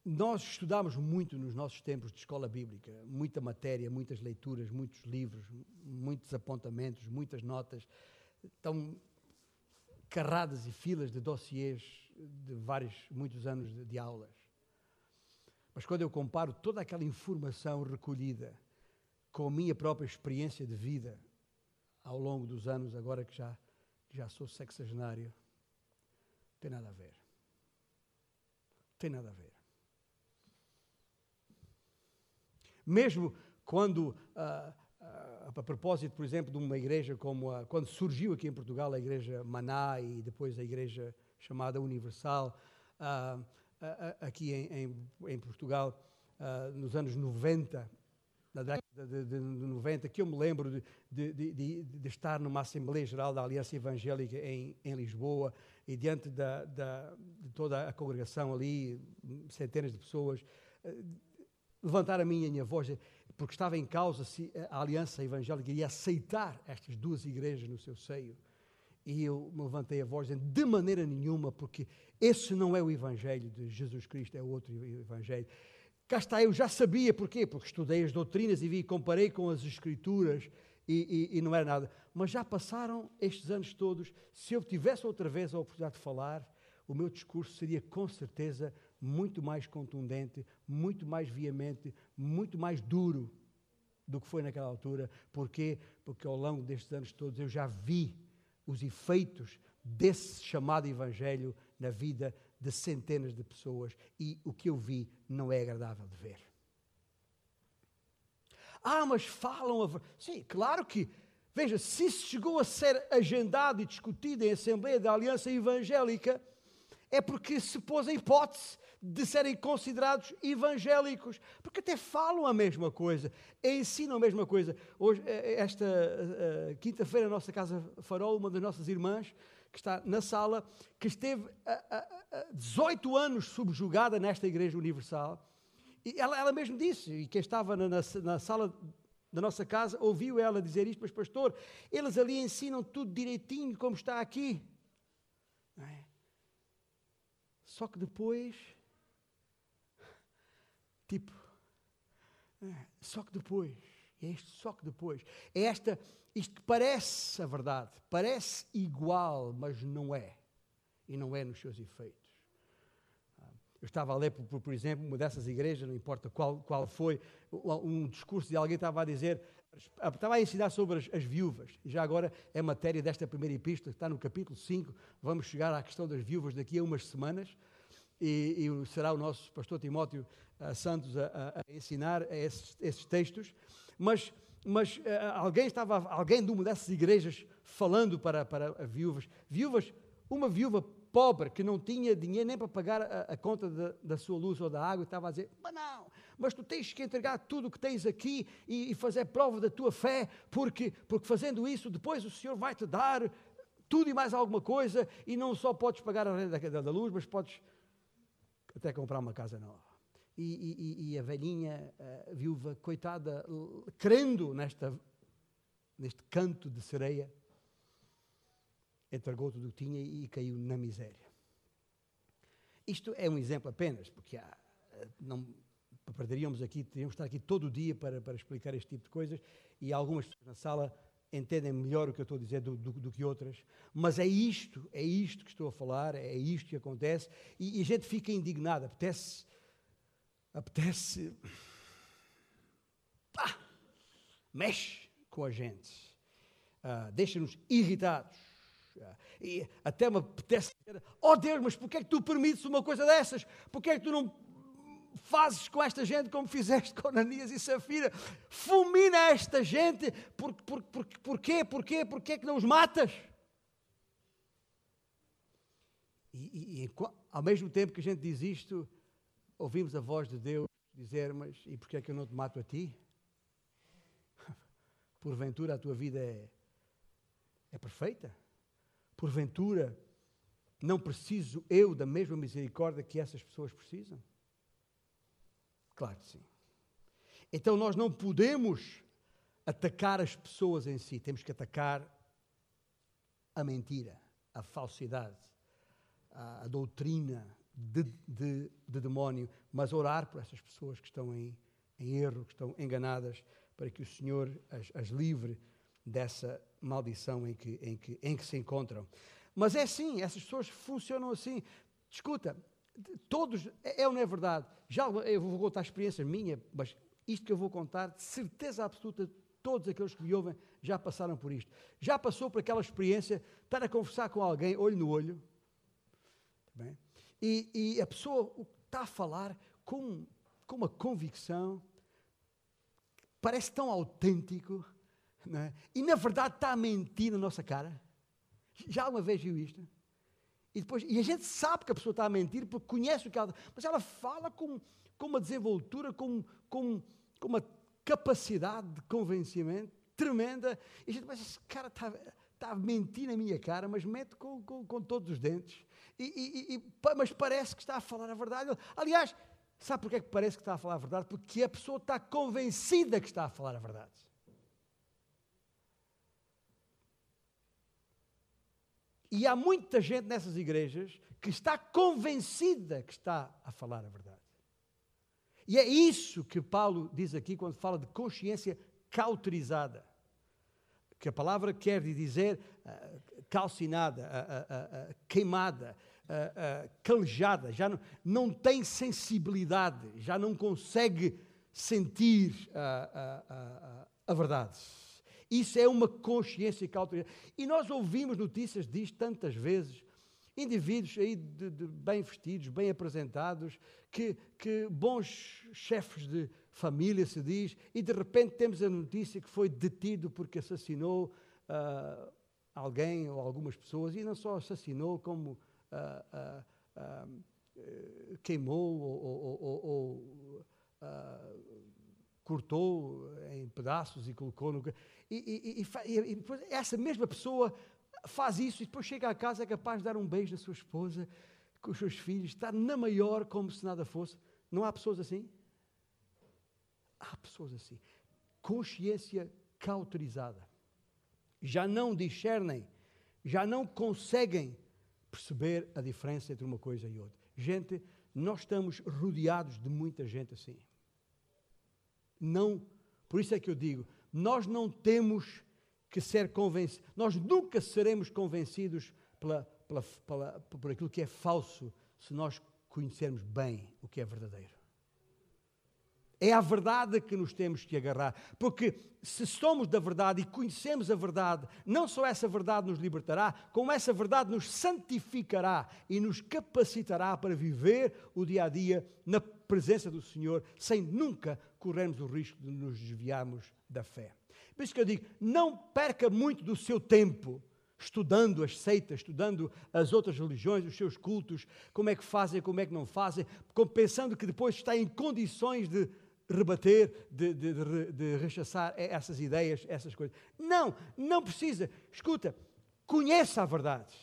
nós estudámos muito nos nossos tempos de escola bíblica, muita matéria, muitas leituras, muitos livros, muitos apontamentos, muitas notas, estão carradas e filas de dossiês de vários, muitos anos de, de aulas. Mas quando eu comparo toda aquela informação recolhida com a minha própria experiência de vida ao longo dos anos, agora que já, já sou sexagenário, tem nada a ver. Tem nada a ver. Mesmo quando, uh, a propósito, por exemplo, de uma igreja como a, quando surgiu aqui em Portugal a igreja Maná e depois a igreja chamada Universal, uh, aqui em, em, em Portugal, nos anos 90, na década de, de, de 90, que eu me lembro de, de, estar numa Assembleia Geral da Aliança Evangélica em, em Lisboa e diante da, da, de toda a congregação ali, centenas de pessoas, eh, levantar a minha, a minha voz, porque estava em causa se a Aliança Evangélica iria aceitar estas duas igrejas no seu seio. E eu levantei a voz dizendo, de maneira nenhuma, porque esse não é o Evangelho de Jesus Cristo, é outro Evangelho. Cá está, eu já sabia, porquê? Porque estudei as doutrinas e vi, comparei com as Escrituras e, e, e, não era nada. Mas já passaram estes anos todos. Se eu tivesse outra vez a oportunidade de falar, o meu discurso seria com certeza muito mais contundente, muito mais veemente, muito mais duro do que foi naquela altura. Porquê? Porque ao longo destes anos todos eu já vi os efeitos desse chamado Evangelho na vida de centenas de pessoas e o que eu vi não é agradável de ver. Ah, mas falam a Sim, claro que. Veja, se isso chegou a ser agendado e discutido em Assembleia da Aliança Evangélica, é porque se pôs a hipótese de serem considerados evangélicos, porque até falam a mesma coisa, ensinam a mesma coisa. Hoje, eh, esta uh, quinta-feira, a nossa Casa Farol, uma das nossas irmãs, que está na sala, que esteve uh, 18 anos subjugada nesta Igreja Universal, e ela, ela mesmo disse, e quem estava na, na, na sala da nossa casa ouviu ela dizer isto, mas pastor, eles ali ensinam tudo direitinho como está aqui. É? Só que depois, tipo, é, só que depois, é este só que depois, é esta, isto parece a verdade, parece igual, mas não é, e não é nos seus efeitos. Eu estava a ler, por, por exemplo, uma dessas igrejas, não importa qual, qual foi, um discurso de alguém estava a dizer, estava a ensinar sobre as, as viúvas, e já agora é matéria desta primeira epístola, está no capítulo 5, vamos chegar à questão das viúvas daqui a umas semanas, e, e será o nosso pastor Timóteo uh, Santos a, a, a ensinar esses, esses, textos, mas, mas uh, alguém estava, alguém de uma dessas igrejas falando para, para viúvas, viúvas, uma viúva pobre que não tinha dinheiro nem para pagar a, a conta de, da sua luz ou da água, estava a dizer: Mas não, mas tu tens que entregar tudo o que tens aqui e, e, fazer prova da tua fé, porque, porque fazendo isso, depois o Senhor vai te dar tudo e mais alguma coisa, e não só podes pagar a renda da, da luz, mas podes até comprar uma casa nova. E, e, e a velhinha a viúva, coitada, crendo nesta, neste canto de sereia, entregou tudo o que tinha e caiu na miséria. Isto é um exemplo apenas, porque há, não perderíamos aqui, teríamos que estar aqui todo o dia para, para explicar este tipo de coisas e algumas pessoas na sala entendem melhor o que eu estou a dizer do, do, do, que outras, mas é isto, é isto que estou a falar, é isto que acontece e, e a gente fica indignado, apetece, apetece, pá, mexe com a gente. uh, deixa-nos irritados. Uh, e até me apetece dizer, oh Deus, mas porquê é que tu permites uma coisa dessas? Porquê é que tu não fazes com esta gente como fizeste com Ananias e Safira? Fulmina esta gente, por, por, por, porquê, porquê, porquê que não os matas? E, e, e, ao mesmo tempo que a gente diz isto, ouvimos a voz de Deus dizer: Mas e porquê é que eu não te mato a ti? Porventura a tua vida é, é perfeita? Porventura não preciso eu da mesma misericórdia que essas pessoas precisam? Claro que sim. Então nós não podemos atacar as pessoas em si, temos que atacar a mentira, a falsidade, a, a doutrina de, de, de, demónio, mas orar por essas pessoas que estão em, em erro, que estão enganadas, para que o Senhor as, as livre dessa maldição em que, em, que, em que se encontram. Mas é assim, essas pessoas funcionam assim. Escuta, todos, é, é ou não é verdade? Já eu vou contar a experiência minha, mas isto que eu vou contar, de certeza absoluta, todos aqueles que me ouvem já passaram por isto. Já passou por aquela experiência, estar a conversar com alguém, olho no olho, Bem? E, e a pessoa está a falar com, com uma convicção, parece tão autêntico, é? e na verdade está a mentir na nossa cara. Já uma vez viu isto? E, depois, e a gente sabe que a pessoa está a mentir porque conhece o que ela. Mas ela fala com, com uma desenvoltura, com, com, com uma capacidade de convencimento tremenda. E a gente pensa: esse cara está, está a mentir na minha cara, mas mete com, com, com todos os dentes e, e, e, mas parece que está a falar a verdade. Aliás, sabe porquê que parece que está a falar a verdade? Porque a pessoa está convencida que está a falar a verdade. E há muita gente nessas igrejas que está convencida que está a falar a verdade. E é isso que Paulo diz aqui quando fala de consciência cauterizada. Que a palavra quer dizer uh, calcinada, uh, uh, queimada, calejada, já não, não, tem sensibilidade, já não consegue sentir a verdade. Isso é uma consciência cauterizada. E nós ouvimos notícias disto tantas vezes. Indivíduos aí de, de bem vestidos, bem apresentados, que, que bons chefes de família se diz, e de repente temos a notícia que foi detido porque assassinou uh, alguém ou algumas pessoas, e não só assassinou, como uh, uh, queimou ou, ou, ou, ou cortou em pedaços e colocou no. E, e, e, depois essa mesma pessoa faz isso e depois chega à casa é capaz de dar um beijo à sua esposa, com os seus filhos, estar na maior como se nada fosse. Não há pessoas assim? Há pessoas assim. Consciência cauterizada já não discernem, já não conseguem perceber a diferença entre uma coisa e outra. Gente, nós estamos rodeados de muita gente assim. Não, por isso é que eu digo, nós não temos que ser convencidos, nós nunca seremos convencidos pela, pela, pela, por aquilo que é falso se nós conhecermos bem o que é verdadeiro. É a verdade que nos temos que agarrar, porque se somos da verdade e conhecemos a verdade, não só essa verdade nos libertará, como essa verdade nos santificará e nos capacitará para viver o dia a dia na presença do Senhor, sem nunca corrermos o risco de nos desviarmos da fé. Por isso que eu digo, não perca muito do seu tempo estudando as seitas, estudando as outras religiões, os seus cultos, como é que fazem, como é que não fazem, pensando que depois está em condições de rebater, de, de, de, de rechaçar essas ideias, essas coisas. Não, não precisa. Escuta, conheça a verdade.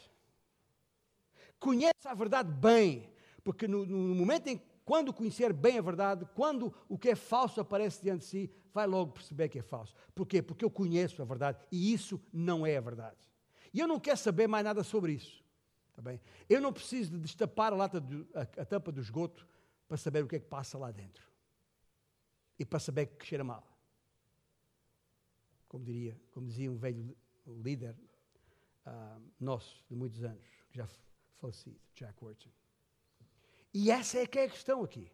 Conheça a verdade bem, porque no, no momento em quando conhecer bem a verdade, quando o que é falso aparece diante de si, vai logo perceber que é falso. Porquê? Porque eu conheço a verdade e isso não é a verdade. E eu não quero saber mais nada sobre isso. Tá bem? Eu não preciso de destapar a, lata de, a, a tampa do esgoto para saber o que é que passa lá dentro e para saber que cheira mal. Como, diria, como dizia um velho líder uh, nosso de muitos anos, já falecido, Jack Wharton. E essa é que é a questão aqui,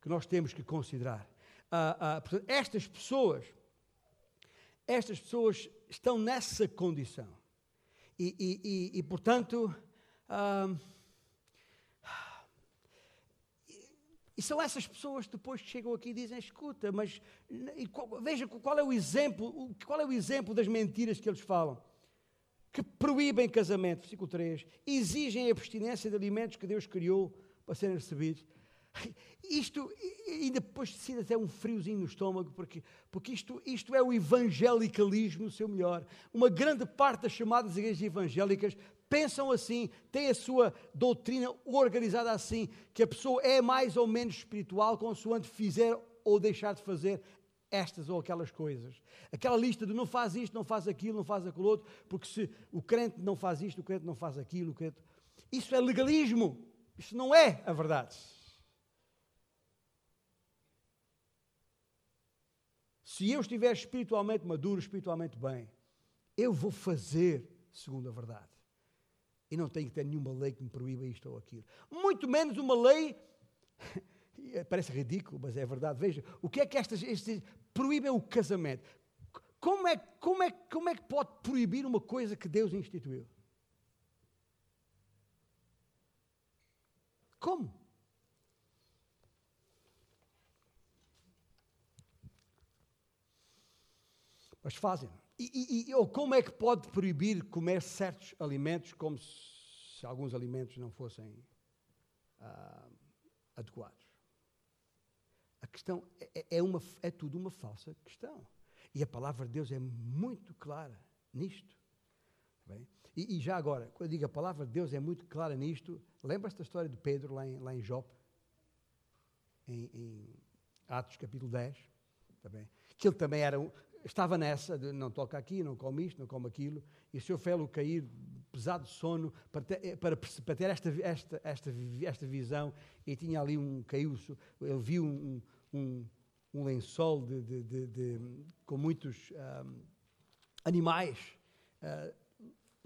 que nós temos que considerar. Uh, uh, portanto, estas pessoas, estas pessoas estão nessa condição. E, e, e, e portanto, ah, e são essas pessoas que depois chegam aqui e dizem: escuta, mas qual, veja qual é o exemplo, qual é o exemplo das mentiras que eles falam. Que proíbem casamento, versículo 3, exigem a abstinência de alimentos que Deus criou para serem recebidos. Isto, e depois decide até um friozinho no estômago, porque, porque isto, isto é o evangelicalismo no seu melhor. Uma grande parte das chamadas igrejas evangélicas pensam assim, têm a sua doutrina organizada assim, que a pessoa é mais ou menos espiritual consoante fizer ou deixar de fazer estas ou aquelas coisas. Aquela lista de não faz isto, não faz aquilo, não faz aquilo outro, porque se o crente não faz isto, o crente não faz aquilo, o crente... Isso é legalismo. Isso não é a verdade. Se eu estiver espiritualmente maduro, espiritualmente bem, eu vou fazer segundo a verdade. E não tenho que ter nenhuma lei que me proíba isto ou aquilo. Muito menos uma lei. Parece ridículo, mas é verdade. Veja, o que é que estas, proíbem o casamento? Como é, como, é, como é que pode proibir uma coisa que Deus instituiu? Como? Mas fazem. E, e, ou como é que pode proibir comer certos alimentos como se alguns alimentos não fossem ah, adequados? A questão é, é, uma, é tudo uma falsa questão. E a palavra de Deus é muito clara nisto. Bem? E, e, já agora, quando eu digo a palavra de Deus é muito clara nisto, lembra-se da história de Pedro lá em, lá em Jope? Em, em Atos capítulo 10? Tá bem? Que ele também era, estava nessa de não toca aqui, não come isto, não come aquilo, e o seu fê-lo cair pesado de sono para ter, eh, para, para ter esta, esta, esta, esta visão, e tinha ali um caiu ele viu um, um, um lençol de, de, de, de, com muitos um, animais uh,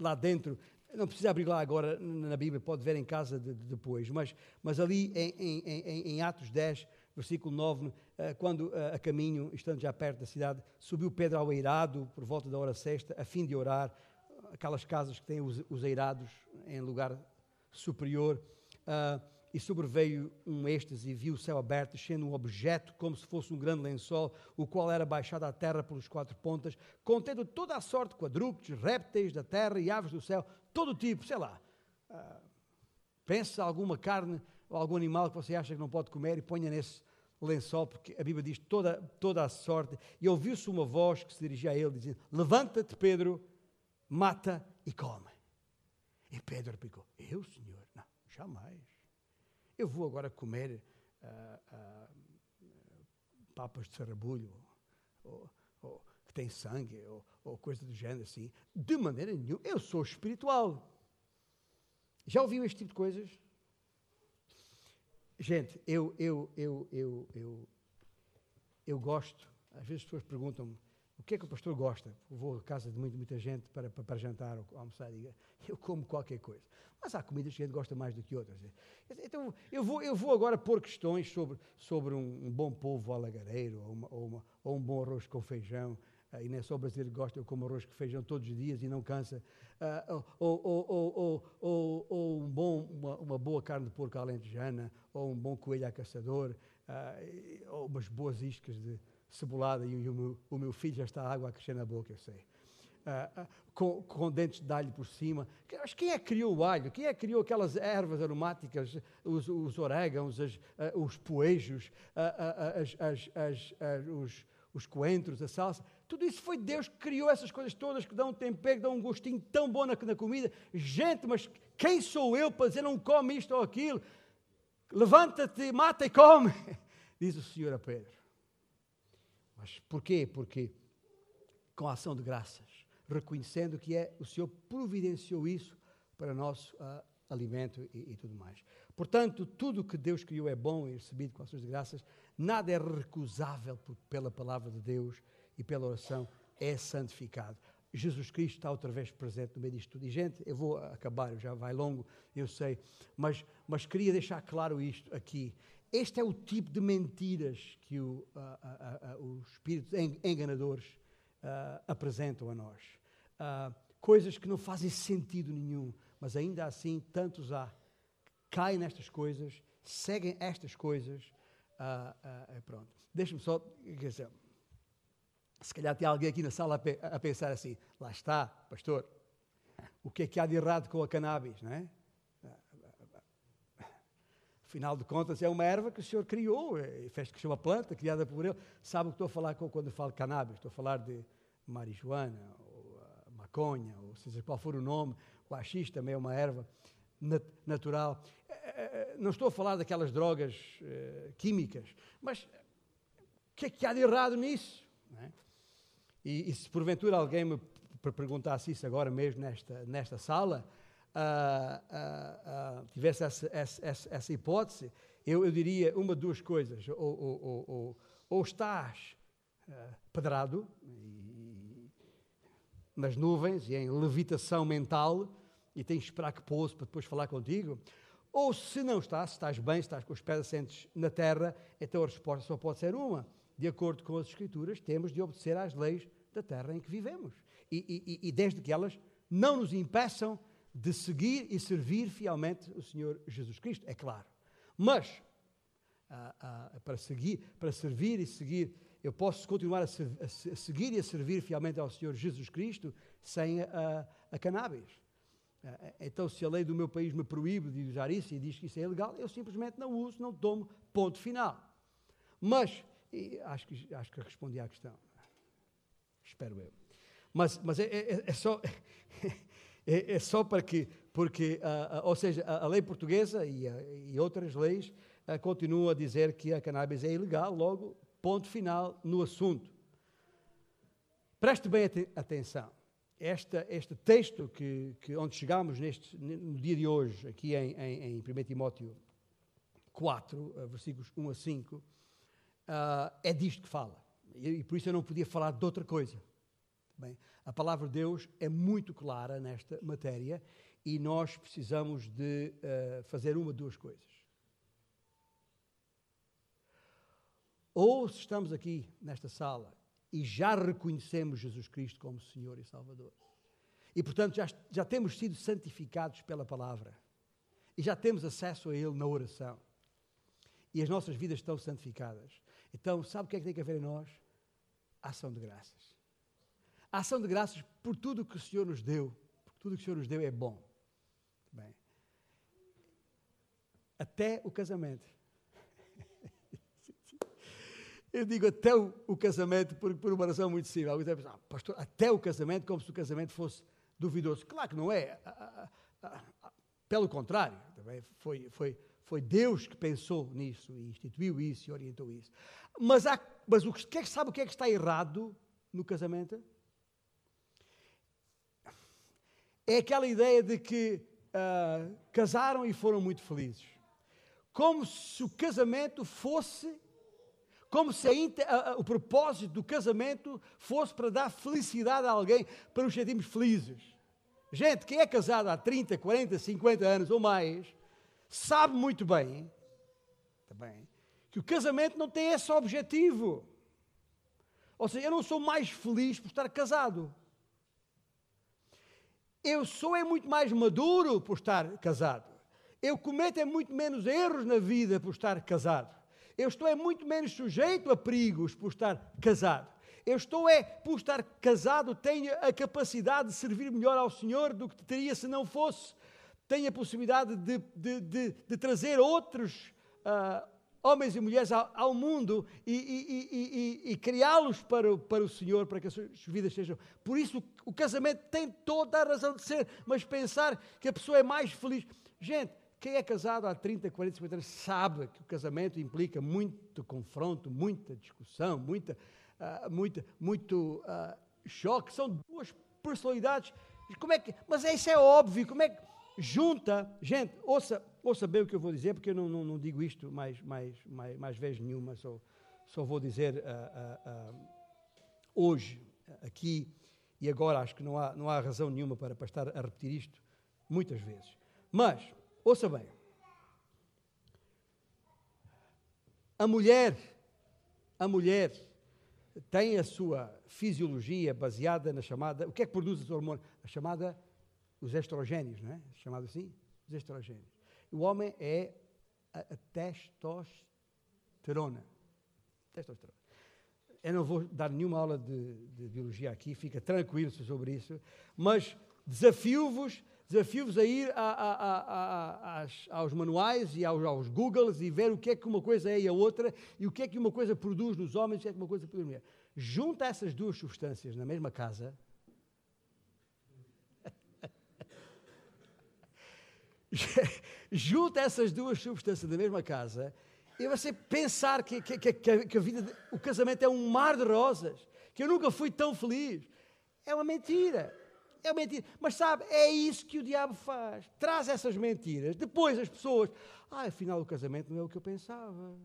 lá dentro. Não precisa abrir lá agora na Bíblia, pode ver em casa depois, mas, mas ali em, em, em, em Atos 10, versículo 9, eh, quando eh, a caminho, estando já perto da cidade, subiu Pedro ao eirado por volta da hora sexta, a fim de orar, aquelas casas que têm os, os eirados em lugar superior, uh, e sobreveio um êxtase e viu o céu aberto, sendo um objeto como se fosse um grande lençol, o qual era baixado à terra pelos quatro pontas, contendo toda a sorte de quadrúpedes, répteis da terra e aves do céu, todo tipo, sei lá. Uh, pensa alguma carne ou algum animal que você acha que não pode comer e ponha nesse lençol, porque a Bíblia diz toda, toda a sorte. E ouviu-se uma voz que se dirigia a ele, dizendo: Levanta-te, Pedro, mata e come. E Pedro replicou: Eu, Senhor? Não, jamais. Eu vou agora comer uh, uh, papas de sarrabulho, ou, ou, que tem sangue, ou, ou coisa do género assim. De maneira nenhuma. Eu sou espiritual. Já ouviu este tipo de coisas? Gente, eu, eu, eu, eu, eu, eu gosto, às vezes as pessoas perguntam-me o que é que o pastor gosta. Vou à casa de muita, muita gente para, para, para jantar ou almoçar e eu como qualquer coisa. Mas há comidas que a gente gosta mais do que outras. Então, eu vou, eu vou agora pôr questões sobre, sobre um, um bom polvo alagareiro ou, uma, ou, uma, ou um bom arroz com feijão, e não é só o brasileiro que gosta, eu como arroz com feijão todos os dias e não cansa, uh, ou, ou, ou, ou, um bom, uma, uma, boa carne de porco alentejana, ou um bom coelho a caçador, uh, ou umas boas iscas de cebolada, e, o, meu, o, meu, filho já está água a crescer na boca, eu sei. Uh, com, com, dentes de alho por cima. Mas quem é que criou o alho? Quem é que criou aquelas ervas aromáticas, os, os orégãos, as, os poejos, as, as, os, os coentros, a salsa? Tudo isso foi Deus que criou essas coisas todas que dão um tempero, dão um gostinho tão bom na, na comida. Gente, mas quem sou eu para dizer não come isto ou aquilo? Levanta-te, mata e come, diz o Senhor a Pedro. Mas porquê? Porque com a ação de graças, reconhecendo que é o Senhor providenciou isso para nosso uh, alimento e, e, tudo mais. Portanto, tudo que Deus criou é bom e recebido com ações de graças, nada é recusável por, pela palavra de Deus e pela oração é santificado. Jesus Cristo está outra vez presente no meio disto tudo. E, gente, eu vou acabar, já vai longo, eu sei, mas, mas queria deixar claro isto aqui. Este é o tipo de mentiras que o, os espíritos enganadores apresentam a nós. coisas que não fazem sentido nenhum, mas ainda assim tantos há caem nestas coisas, seguem estas coisas. pronto. Deixa-me só. Quer dizer, se calhar tem alguém aqui na sala a, pensar assim: lá está, pastor, o que é que há de errado com a cannabis, não é? Afinal de contas, é uma erva que o Senhor criou, e fez que uma planta criada por Ele. Sabe o que estou a falar quando falo de cannabis? Estou a falar de marihuana, ou uh, maconha, ou seja qual for o nome. O haxixe também é uma erva nat natural. Eh, eh, não estou a falar daquelas drogas uh, químicas, mas o que é que há de errado nisso? É? E, e, se porventura alguém me perguntasse isso agora mesmo nesta, nesta sala, tivesse essa, essa, essa, hipótese, eu, eu diria uma, duas coisas. Ou, ou, ou, ou estás pedrado e, nas nuvens e em levitação mental e tens de esperar que pouso para depois falar contigo, ou se não estás, se estás bem, se estás com os pés assentes na terra, então a resposta só pode ser uma de acordo com as Escrituras, temos de obedecer às leis da terra em que vivemos. E, e, e desde que elas não nos impeçam de seguir e servir fielmente o Senhor Jesus Cristo, é claro. Mas, ah, ah, para, seguir, para servir e seguir, eu posso continuar a, ser, a, seguir e a servir fielmente ao Senhor Jesus Cristo sem a, a cannabis. Ah, então, se a lei do meu país me proíbe de usar isso e diz que isso é ilegal, eu simplesmente não uso, não tomo, ponto final. Mas acho que, acho que respondi à questão. Espero eu. Mas, mas é, é, é só, é, é, só para que, porque, uh, uh, ou seja, a, a, lei portuguesa e, e outras leis continuam a dizer que a cannabis é ilegal, logo, ponto final no assunto. Preste bem atenção. Esta, este texto que, que onde chegamos neste, no dia de hoje, aqui em, em, em 1 Timóteo 4, versículos 1 a 5, uh, é disto que fala. E, e, por isso eu não podia falar de outra coisa. Bem, a palavra de Deus é muito clara nesta matéria e nós precisamos de uh, fazer uma, duas coisas. Ou se estamos aqui nesta sala e já reconhecemos Jesus Cristo como Senhor e Salvador, e portanto já, já temos sido santificados pela palavra, e já temos acesso a Ele na oração, e as nossas vidas estão santificadas, então, sabe o que é que tem que haver em nós? Ação de graças. Ação de graças por tudo que o Senhor nos deu, porque tudo que o Senhor nos deu é bom. Bem, até o casamento. Eu digo até o, o casamento por, por, uma razão muito simples. Alguns pensar, ah, pastor, até o casamento, como se o casamento fosse duvidoso. Claro que não é. Pelo contrário, foi, foi, foi Deus que pensou nisso e instituiu isso e orientou isso. Mas, há, mas o que, é que sabe o que é que está errado no casamento? É aquela ideia de que uh, casaram e foram muito felizes. Como se o casamento fosse, como se a, o propósito do casamento fosse para dar felicidade a alguém, para nos sentirmos felizes. Gente, quem é casado há 30, 40, 50 anos ou mais, sabe muito bem, também, que o casamento não tem esse objetivo. Ou seja, eu não sou mais feliz por estar casado. Eu sou é muito mais maduro por estar casado. Eu cometo é muito menos erros na vida por estar casado. Eu estou é muito menos sujeito a perigos por estar casado. Eu estou é, por estar casado, tenho a capacidade de servir melhor ao Senhor do que teria se não fosse. Tenho a possibilidade de, de, de, de trazer outros uh, homens e mulheres ao, mundo e, e, e, e criá-los para, para o Senhor, para que as suas vidas sejam. Por isso, o casamento tem toda a razão de ser, mas pensar que a pessoa é mais feliz. Gente, quem é casado há 30, 40, 50 anos sabe que o casamento implica muito confronto, muita discussão, muita, uh, muita, muito uh, choque. São duas personalidades. Como é que, mas isso é óbvio. Como é que junta, gente, ouça, ouça bem o que eu vou dizer, porque eu não, não, não digo isto mais, mais, mais, mais vez nenhuma, só, só vou dizer uh, uh, uh, hoje, aqui e agora, acho que não há, não há razão nenhuma para, estar a repetir isto muitas vezes. Mas, ouça bem, a mulher, a mulher tem a sua fisiologia baseada na chamada. O que é que produz os hormônios? A chamada. Os estrogénios, não é? Chamado assim? Os estrogénios. O homem é a, a testosterona. Testosterona. Eu não vou dar nenhuma aula de, de biologia aqui, fica tranquilo sobre isso, mas desafio-vos desafio-vos a ir a, a, a, aos manuais e aos, aos Googles e ver o que é que uma coisa é e a outra e o que é que uma coisa produz nos homens e o que é que uma coisa produz nas mulheres. Junta essas duas substâncias na mesma casa. Junta essas duas substâncias na mesma casa e você pensar que, que, que, que a vida, o casamento é um mar de rosas, que eu nunca fui tão feliz. É uma mentira. É uma mentira. Mas sabe, é isso que o diabo faz. Traz essas mentiras. Depois as pessoas, ah, afinal o casamento não é o que eu pensava.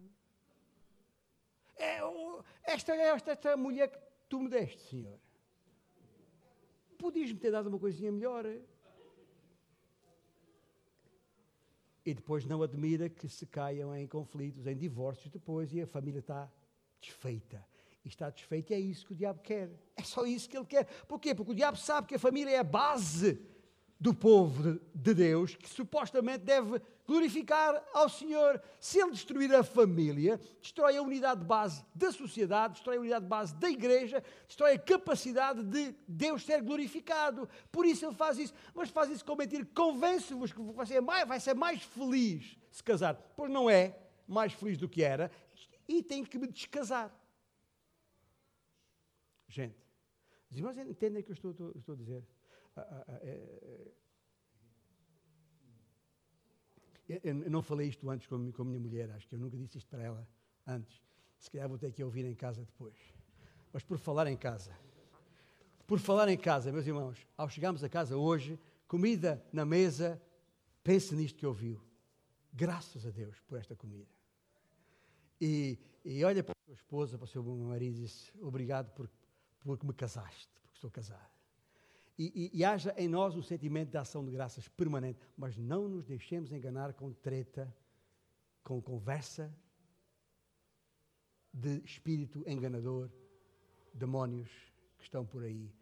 É, esta, esta, esta mulher que tu me deste, Senhor. Podias-me ter dado uma coisinha melhor. E depois não admira que se caiam em conflitos, em divórcios depois e a família está desfeita e está desfeito. E é isso que o diabo quer. É só isso que ele quer. Porquê? Porque o diabo sabe que a família é a base do povo de Deus, que supostamente deve glorificar ao Senhor. Se ele destruir a família, destrói a unidade de base da sociedade, destrói a unidade de base da igreja, destrói a capacidade de Deus ser glorificado. Por isso ele faz isso. Mas faz isso com mentira. Convence-vos que vai ser, mais, vai ser mais feliz se casar. Pois não é mais feliz do que era e tem que me descasar. Gente, os irmãos entendem o que eu estou, estou, estou a dizer? Ah é, é, eu não falei isto antes com, com a minha mulher, acho que eu nunca disse isto para ela antes. Se calhar vou ter que ouvir em casa depois. Mas por falar em casa, por falar em casa, meus irmãos, ao chegarmos a casa hoje, comida na mesa, pense nisto que ouviu. Graças a Deus por esta comida. E, e olha para a sua esposa, para o seu marido e diz: Obrigado por porque me casaste, porque estou casada. E, e, e, haja em nós um sentimento de ação de graças permanente, mas não nos deixemos enganar com treta, com conversa de espírito enganador, demónios que estão por aí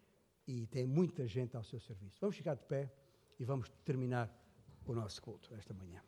e tem muita gente ao seu serviço. Vamos ficar de pé e vamos terminar o nosso culto esta manhã.